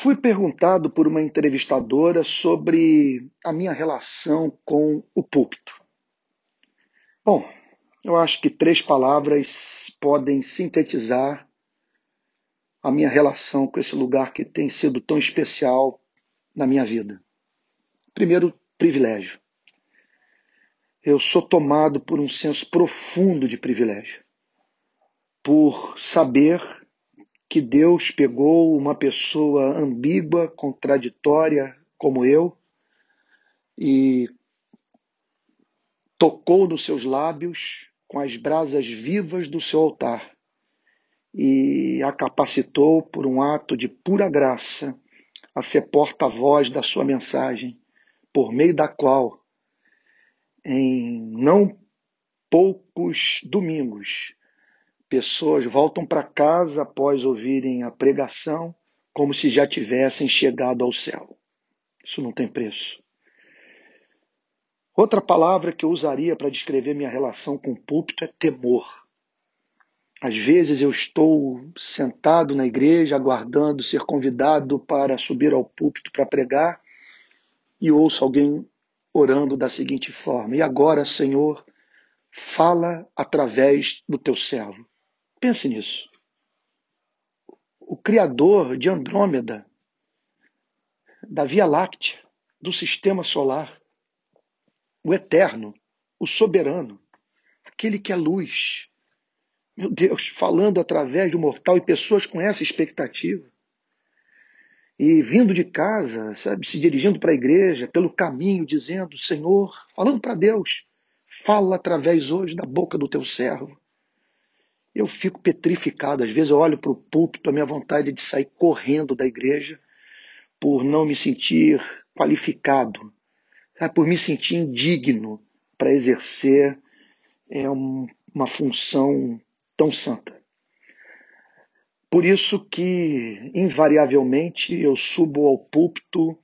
Fui perguntado por uma entrevistadora sobre a minha relação com o púlpito. Bom, eu acho que três palavras podem sintetizar a minha relação com esse lugar que tem sido tão especial na minha vida. Primeiro, privilégio. Eu sou tomado por um senso profundo de privilégio, por saber que Deus pegou uma pessoa ambígua, contraditória como eu e tocou nos seus lábios com as brasas vivas do seu altar e a capacitou por um ato de pura graça a ser porta-voz da sua mensagem, por meio da qual, em não poucos domingos, pessoas voltam para casa após ouvirem a pregação como se já tivessem chegado ao céu. Isso não tem preço. Outra palavra que eu usaria para descrever minha relação com o púlpito é temor. Às vezes eu estou sentado na igreja aguardando ser convidado para subir ao púlpito para pregar e ouço alguém orando da seguinte forma: E agora, Senhor, fala através do teu servo. Pense nisso. O Criador de Andrômeda, da Via Láctea, do sistema solar, o eterno, o soberano, aquele que é luz. Meu Deus, falando através do mortal e pessoas com essa expectativa. E vindo de casa, sabe, se dirigindo para a igreja, pelo caminho, dizendo: Senhor, falando para Deus, fala através hoje da boca do teu servo. Eu fico petrificado. Às vezes eu olho para o púlpito, a minha vontade é de sair correndo da igreja por não me sentir qualificado por me sentir indigno para exercer é, um, uma função tão santa. Por isso que, invariavelmente, eu subo ao púlpito,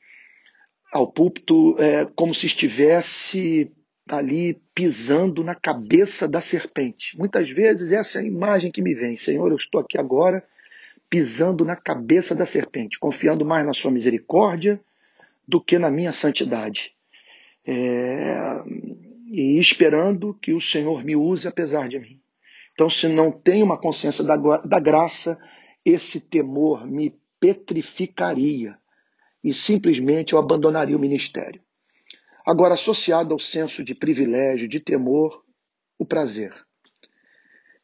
ao púlpito é, como se estivesse ali pisando na cabeça da serpente. Muitas vezes essa é a imagem que me vem. Senhor, eu estou aqui agora pisando na cabeça da serpente, confiando mais na sua misericórdia do que na minha santidade é, e esperando que o Senhor me use apesar de mim. Então, se não tenho uma consciência da, da graça, esse temor me petrificaria e simplesmente eu abandonaria o ministério. Agora, associado ao senso de privilégio, de temor, o prazer.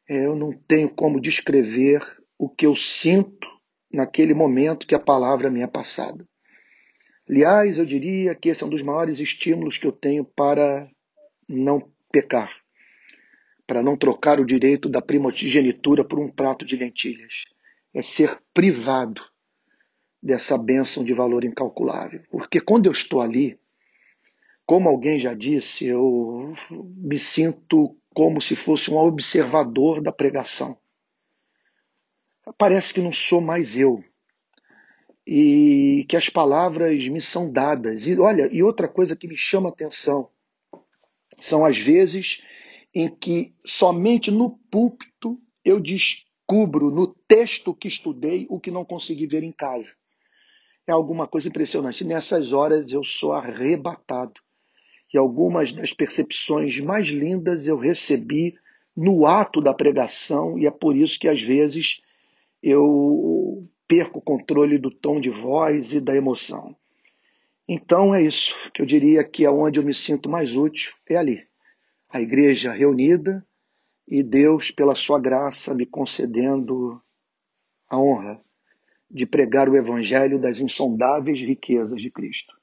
É, eu não tenho como descrever o que eu sinto naquele momento que a palavra me é passada. Aliás, eu diria que esse é um dos maiores estímulos que eu tenho para não pecar, para não trocar o direito da primogenitura por um prato de lentilhas. É ser privado dessa bênção de valor incalculável. Porque quando eu estou ali, como alguém já disse, eu me sinto como se fosse um observador da pregação. Parece que não sou mais eu, e que as palavras me são dadas. E olha, e outra coisa que me chama atenção são as vezes em que somente no púlpito eu descubro no texto que estudei o que não consegui ver em casa. É alguma coisa impressionante. Nessas horas eu sou arrebatado. E algumas das percepções mais lindas eu recebi no ato da pregação, e é por isso que às vezes eu perco o controle do tom de voz e da emoção. Então é isso que eu diria que é onde eu me sinto mais útil, é ali. A igreja reunida e Deus, pela sua graça, me concedendo a honra de pregar o evangelho das insondáveis riquezas de Cristo.